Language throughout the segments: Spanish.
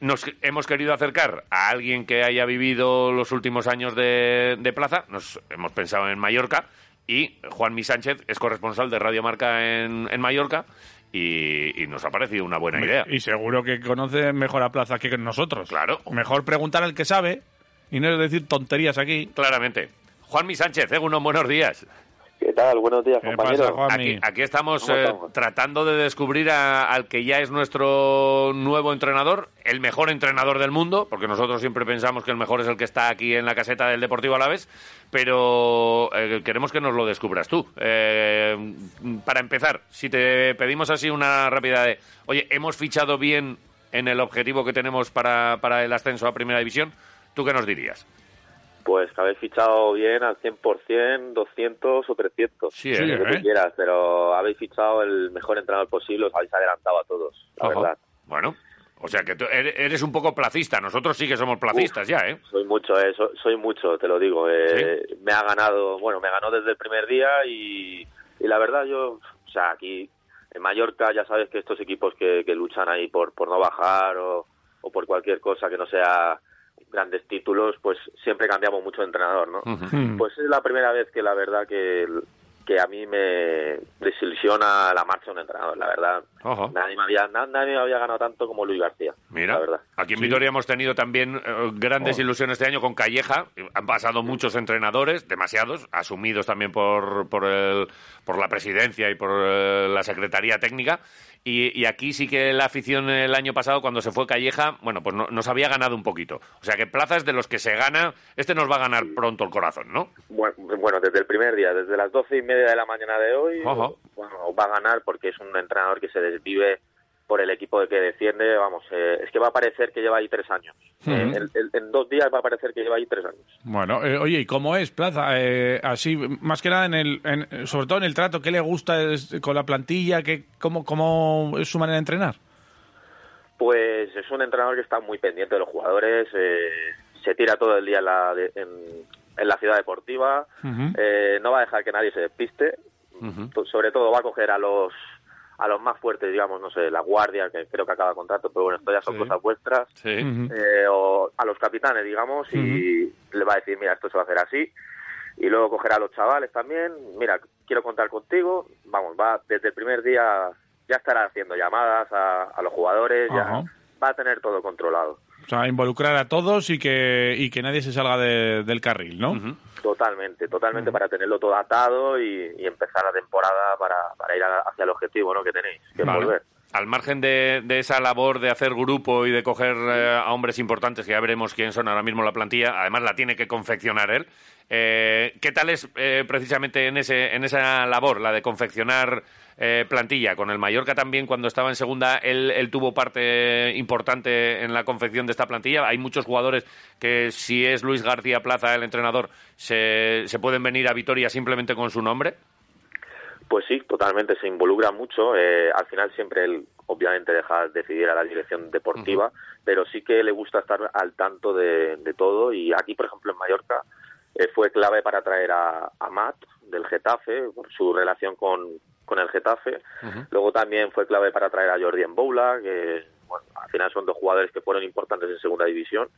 nos hemos querido acercar a alguien que haya vivido los últimos años de, de plaza, nos hemos pensado en Mallorca, y Juan Mi Sánchez es corresponsal de Radio Marca en, en Mallorca, y, y nos ha parecido una buena idea. Y seguro que conoce mejor a Plaza que nosotros. Claro. Mejor preguntar al que sabe y no decir tonterías aquí. Claramente. Juan Mi Sánchez, ¿eh? unos buenos días. ¿Qué tal? Buenos días, ¿Qué compañero. pasa, Juanmi? Aquí, aquí estamos ¿Cómo eh, estamos? tratando de descubrir a- al que ya es nuestro nuevo entrenador, el mejor entrenador del mundo, porque nosotros siempre pensamos que el mejor es el que está aquí en la caseta del Deportivo Alavés, pero eh, queremos que nos lo descubras tú. Eh, para empezar, si te pedimos así una rápida de, oye, hemos fichado bien en el objetivo que tenemos para, para el ascenso a Primera División, ¿tú qué nos dirías? Pues que habéis fichado bien al 100%, 200 o 300. Sí, Sí, Lo que ¿eh? quieras, pero habéis fichado el mejor entrenador posible, os habéis adelantado a todos, la Ojo. verdad. Bueno, o sea que tú eres un poco placista, nosotros sí que somos placistas ya, ¿eh? Soy mucho, eh, soy, soy mucho, te lo digo. Eh, Me ha ganado, bueno, me ganó desde el primer día y, y la verdad yo, o sea, aquí en Mallorca ya sabes que estos equipos que, que luchan ahí por, por no bajar o, o por cualquier cosa que no sea grandes títulos, pues siempre cambiamos mucho de entrenador, ¿no? Hmm. Pues es la primera vez que la verdad que, que a mí me desilusiona la marcha de un entrenador, la verdad. Ojo. Nadie me había, na- nadie me había ganado tanto como Luis García, Mira, la verdad. aquí en Vitoria hemos tenido también eh, grandes ilusiones este año con Calleja. Han pasado muchos entrenadores, demasiados, asumidos también por, por, el- por la presidencia y por eh, la secretaría técnica. Y, y aquí sí que la afición el año pasado, cuando se fue Calleja, bueno, pues no- nos había ganado un poquito. O sea que plazas de los que se gana, este nos va a ganar pronto el corazón, ¿no? Bueno, bueno, desde el primer día, desde las doce y media de la mañana de hoy, Ojo. Bueno, va a ganar porque es un entrenador que se desvive por el equipo de que defiende, vamos, eh, es que va a parecer que lleva ahí tres años. Eh, en, en- en dos días va a parecer que lleva ahí tres años. Bueno, eh, oye, ¿y cómo es Plaza? Eh, así, más que nada, en el, en- sobre todo en el trato, ¿qué le gusta es- con la plantilla? ¿Qué, cómo, ¿Cómo es su manera de entrenar? Pues es un entrenador que está muy pendiente de los jugadores, eh, se tira todo el día en la, de- en, la ciudad deportiva, eh, no va a dejar que nadie se despiste, To- sobre todo va a coger a los a los más fuertes, digamos, no sé, la guardia, que creo que acaba contrato, pero bueno, esto ya son Sí. cosas vuestras, Sí. Eh, o a los capitanes, digamos, y le va a decir, mira, esto se va a hacer así. Y luego cogerá a los chavales también, mira, quiero contar contigo. Vamos, va desde el primer día ya estará haciendo llamadas a, a los jugadores, ya va a tener todo controlado. O sea, involucrar a todos y que, y que nadie se salga de- del carril, ¿no? Totalmente, totalmente para tenerlo todo atado y, y empezar la temporada para, para ir a- hacia el objetivo ¿no? que tenéis, que es Vale. volver. Al margen de, esa labor de hacer grupo y de coger eh, a hombres importantes, que ya veremos quién son ahora mismo la plantilla, además la tiene que confeccionar él. eh, ¿Qué tal es eh, precisamente en, ese, en esa labor, la de confeccionar eh, plantilla? Con el Mallorca también, cuando estaba en segunda, él, él tuvo parte importante en la confección de esta plantilla. Hay muchos jugadores que, si es Luis García Plaza el entrenador, se, se pueden venir a Vitoria simplemente con su nombre. Pues sí, totalmente, se involucra mucho. eh, al final siempre él, obviamente, deja decidir a la dirección deportiva, pero sí que le gusta estar al tanto de, de todo. Y aquí, por ejemplo, en Mallorca, eh, fue clave para traer a, a Matt del Getafe, por su relación con, con el Getafe. Luego también fue clave para traer a Jordi Boula, que bueno, al final son dos jugadores que fueron importantes en segunda división.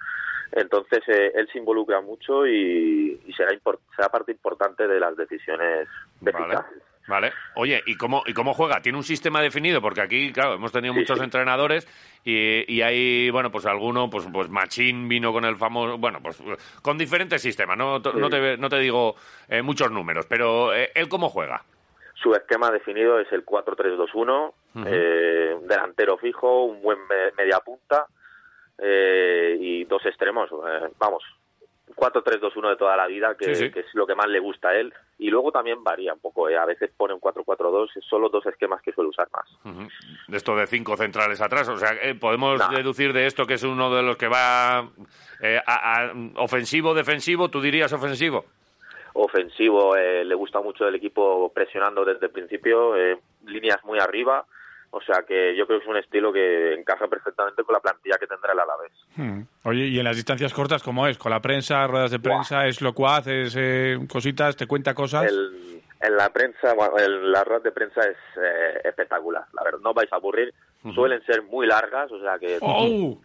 Entonces, eh, él se involucra mucho y, y será, será parte importante de las decisiones de Vale. Vale. Oye, ¿y cómo, ¿y cómo juega? ¿Tiene un sistema definido? Porque aquí, claro, hemos tenido Sí, muchos sí. entrenadores y, y hay, bueno, pues alguno, pues, pues Machín vino con el famoso, bueno, pues con diferentes sistemas, no, no, te, no te digo eh, muchos números, pero eh, ¿él cómo juega? Su esquema definido es el 4-3-2-1, eh, un delantero fijo, un buen me- media punta eh, y dos extremos. eh, vamos, 4-3-2-1 de toda la vida, que, que es lo que más le gusta a él. Y luego también varía un poco. ¿eh? A veces pone un 4-4-2, son los dos esquemas que suele usar más. De esto de cinco centrales atrás, o sea, eh, podemos deducir de esto que es uno de los que va eh, a, ofensivo, defensivo, tú dirías ofensivo. Ofensivo, eh, le gusta mucho el equipo presionando desde el principio, líneas muy arriba, o sea que yo creo que es un estilo que encaja perfectamente con la plantilla que tendrá el Alavés. Hmm. Oye, ¿y en las distancias cortas cómo es? ¿Con la prensa, ruedas de prensa, es locuaz, es eh, cositas, te cuenta cosas? en la prensa, bueno, en las ruedas de prensa es eh, espectacular, la verdad, no vais a aburrir. Suelen ser muy largas, o sea que ¡Oh!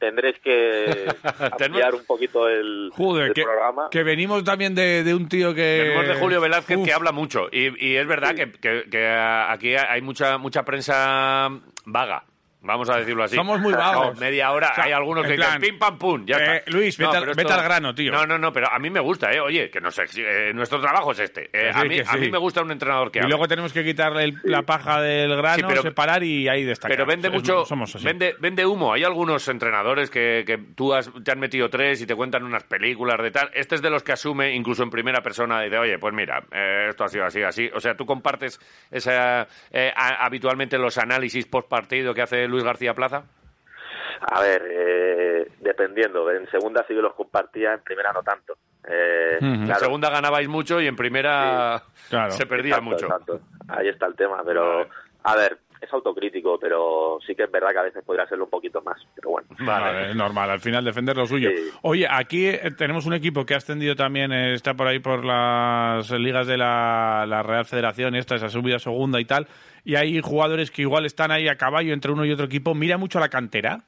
Tendréis que ampliar un poquito el, programa. Que venimos también de, un tío que... Venimos de Julio Velázquez que habla mucho. Y, es verdad que, que, aquí hay mucha, mucha prensa vaga. Vamos a decirlo así. Somos muy vagos. media hora, hay algunos que dicen pim pam pum, ya eh, Luis, vete, al, grano, tío. No, no, no, pero a mí me gusta, ¿eh? Oye, que no sé, eh, nuestro trabajo es este. Eh, a, mí, a mí me gusta un entrenador que Y luego tenemos que quitarle la paja del grano, separar y ahí destacar. Pero vende mucho, Vende, vende humo. Hay algunos entrenadores que, que tú has, te han metido tres y te cuentan unas películas de tal. Este es de los que asume, incluso en primera persona, y de, oye, pues mira, esto ha sido así, así. O sea, tú compartes esa, habitualmente los análisis post partido que hace Luis García Plaza. A ver, eh, dependiendo. En segunda sí que los compartía, en primera no tanto. Eh, En segunda ganabais mucho y en primera se perdía mucho. Ahí está el tema, pero a ver, es autocrítico, pero sí que es verdad que a veces podría serlo un poquito más, pero bueno. Vale, es normal, al final defender lo suyo. Oye, aquí eh, tenemos un equipo que ha ascendido también, eh, está por ahí por las ligas de la, la Real Federación, esta, esa subida segunda y tal, y hay jugadores que igual están ahí a caballo entre uno y otro equipo. ¿Mira mucho a la cantera?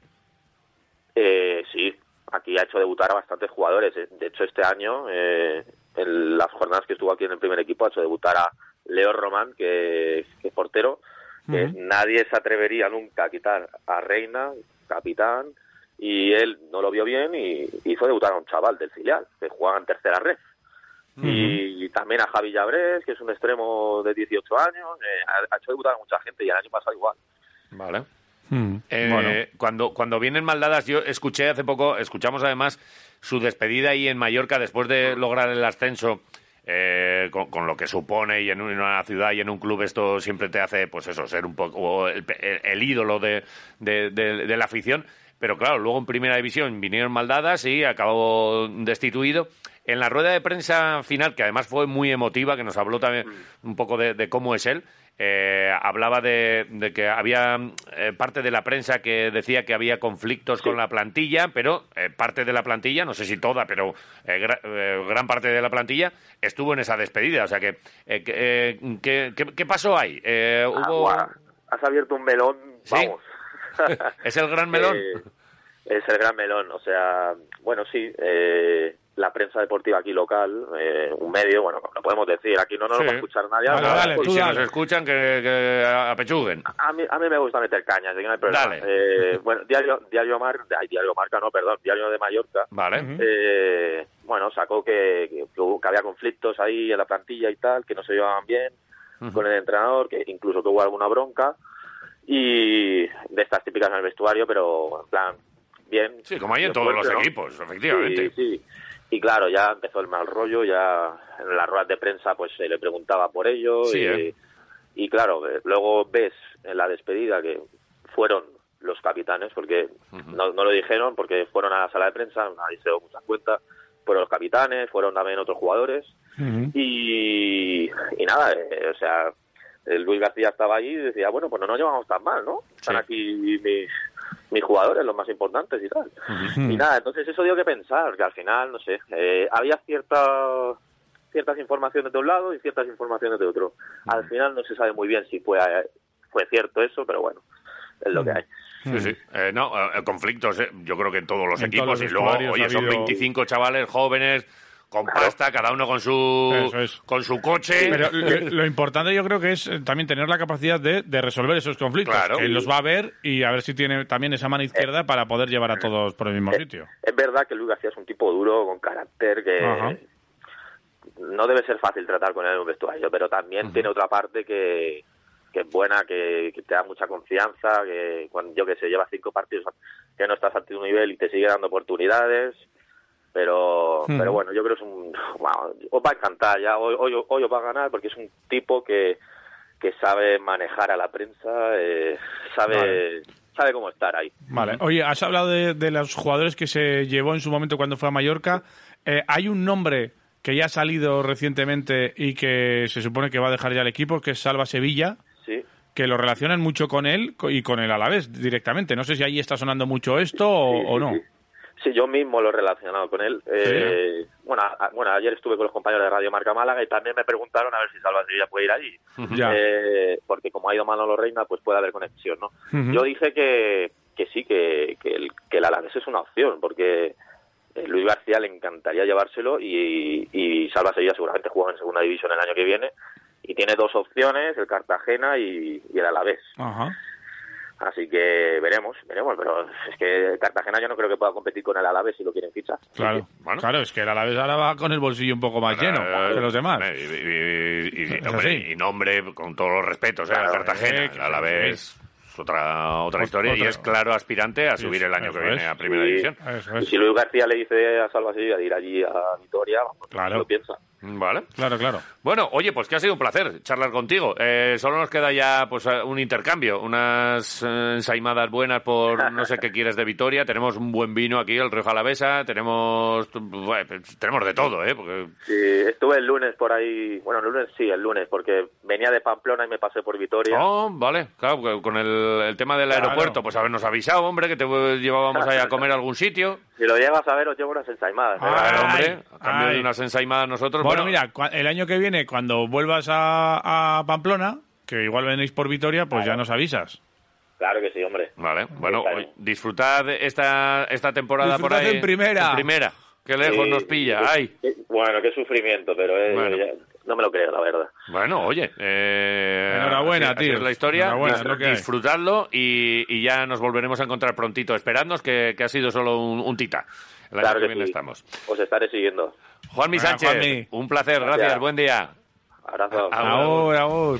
Eh, sí, aquí ha hecho debutar a bastantes jugadores. De hecho, este año, eh, en las jornadas que estuvo aquí en el primer equipo, ha hecho debutar a Leo Román, que, es portero. Nadie se atrevería nunca a quitar a Reina, capitán, y él no lo vio bien y hizo debutar a un chaval del filial, que jugaba en tercera red. y, también a Javi Llabrés, que es un extremo de 18 años, eh, ha, hecho debutar a mucha gente y el año pasado igual. Vale. Hmm. Eh, cuando, cuando vienen maldadas, yo escuché hace poco, escuchamos además su despedida ahí en Mallorca después de lograr el ascenso. Eh, con, lo que supone y en una ciudad y en un club esto siempre te hace pues eso ser un poco el, ídolo de, de, la afición. Pero claro luego en primera división vinieron maldadas y acabó destituido en la rueda de prensa final que además fue muy emotiva que nos habló también hmm. un poco de cómo es él eh, hablaba de, que había eh, parte de la prensa que decía que había conflictos con la plantilla, pero eh, parte de la plantilla, no sé si toda, pero gran parte de la plantilla estuvo en esa despedida. O sea que, ¿qué, pasó ahí? ¿hubo... has abierto un melón, vamos. ¿Es el gran melón? es el gran melón, o sea, bueno, sí, eh, la prensa deportiva aquí local, eh, un medio, bueno, lo podemos decir, aquí no nos lo va a escuchar nadie. y si nos escuchan, que, apechuguen. A mí, a mí me gusta meter cañas, así que no hay problema. Eh, bueno, Diario, Diario, Mar, Diario Marca, no, perdón, Diario de Mallorca. Vale. Eh, bueno, sacó que, que, había conflictos ahí en la plantilla y tal, que no se llevaban bien con el entrenador, que incluso que hubo alguna bronca. Y de estas típicas en el vestuario, pero en plan, bien. Sí, como hay en todos los equipos, efectivamente. Sí, sí. Y claro, ya empezó el mal rollo, ya en las ruedas de prensa pues se le preguntaba por ello. y, ¿eh? y, claro, eh, luego ves en la despedida que fueron los capitanes, porque no, lo dijeron, porque fueron a la sala de prensa, nadie se dio muchas cuenta, fueron los capitanes, fueron también otros jugadores. y, y nada, eh, o sea, Luis García estaba allí y decía, bueno, pues no nos llevamos tan mal, ¿no? Están aquí mis, mis jugadores, los más importantes y tal. Y nada, entonces eso dio que pensar, que al final, no sé, eh, había cierta, ciertas informaciones de un lado y ciertas informaciones de otro. Al final no se sabe muy bien si fue, fue cierto eso, pero bueno, es lo que hay. Sí, sí. Eh, no, eh, conflictos, yo creo que en todos los equipos. y luego, oye, son 25 chavales jóvenes con pasta, cada uno con su con su coche. Pero lo, importante yo creo que es eh, también tener la capacidad de, resolver esos conflictos. Claro. Que los va a ver y a ver si tiene también esa mano izquierda eh, para poder llevar a todos por el mismo eh, sitio. Es verdad que Luis García es un tipo duro, con carácter, que no debe ser fácil tratar con él en un vestuario, pero también tiene otra parte que, que es buena, que, te da mucha confianza, que cuando yo que sé, lleva cinco partidos que no estás a tu nivel y te sigue dando oportunidades Pero, pero bueno, yo creo que es un... wow, os va a encantar ya, hoy, hoy, hoy os va a ganar porque es un tipo que, que sabe manejar a la prensa, eh, sabe, Vale. sabe cómo estar ahí. Vale. Oye, has hablado de, de los jugadores que se llevó en su momento cuando fue a Mallorca. Eh, hay un nombre que ya ha salido recientemente y que se supone que va a dejar ya el equipo, que es Salva Sevilla, Sí. que lo relacionan mucho con él y con el Alavés directamente. No sé si ahí está sonando mucho esto o, Sí, o no. sí. Sí, yo mismo lo he relacionado con él. Eh, bueno, a- bueno, ayer estuve con los compañeros de Radio Marca Málaga y también me preguntaron a ver si Salva Sevilla puede ir allí. Ya. Eh, porque como ha ido Manolo Reina, pues puede haber conexión, ¿no? Yo dije que, que sí, que, que, el, que el Alavés es una opción, porque eh, Luis García le encantaría llevárselo y, y Salva Sevilla seguramente juega en segunda división el año que viene y tiene dos opciones, el Cartagena y, y el Alavés. Ajá. Así que veremos, veremos, pero es que Cartagena yo no creo que pueda competir con el Alavés si lo quieren fichar. Claro, bueno. claro, es que el Alavés ahora va con el bolsillo un poco más lleno que los demás. Y, y- y- y- Es hombre, así. y nombre, con todos los respetos, ¿eh? Claro, Cartagena, eh, que- a la vez es otra, otra Ot- historia y es claro aspirante a Sí, subir el año eso que viene es. a Primera. División. Y si Luis García le dice a Salva Sevilla de ir allí a Vitoria, vamos, Claro. lo piensa. Vale. Claro, claro. Bueno, oye, pues que ha sido un placer charlar contigo. Eh, solo nos queda ya pues eh, un intercambio, unas eh, ensaimadas buenas por no sé qué quieres de Vitoria. Tenemos un buen vino aquí, el Río Jalavesa. Tenemos bueno, pues, tenemos de todo, ¿eh? Porque Sí, estuve el lunes por ahí, bueno, el lunes sí, el lunes, porque venía de Pamplona y me pasé por Vitoria. Oh, vale, claro, porque con el, el tema del Claro. aeropuerto, pues habernos avisado, hombre, que te llevábamos ahí a comer a algún sitio. Si lo llevas a ver, os llevo unas ensaimadas. ¿eh? Ah, Ay, hombre, a cambio ay. de unas ensaimadas nosotros. Bueno, mira, el año que viene, cuando vuelvas a, a Pamplona, que igual venís por Vitoria, pues ya nos avisas. Claro que sí, hombre. Vale, bueno, oye, disfrutad esta, esta temporada por Disfrutad ahí. en primera. En primera. Qué lejos Sí, nos pilla. Ay. bueno, qué sufrimiento, pero eh, Bueno. No me lo creo, la verdad. Bueno, oye. eh, Enhorabuena, así- así tío. es la historia. Enhorabuena, Dis- es lo que hay. disfrutadlo y, y ya nos volveremos a encontrar prontito. Esperadnos que, que ha sido solo un, un tita. El año Claro que que viene sí. estamos. Os estaré siguiendo. Juanmi Sánchez, Juanmi. un placer. Gracias. Gracias. Buen día. Abrazo. Ahora. Ahora, ahora.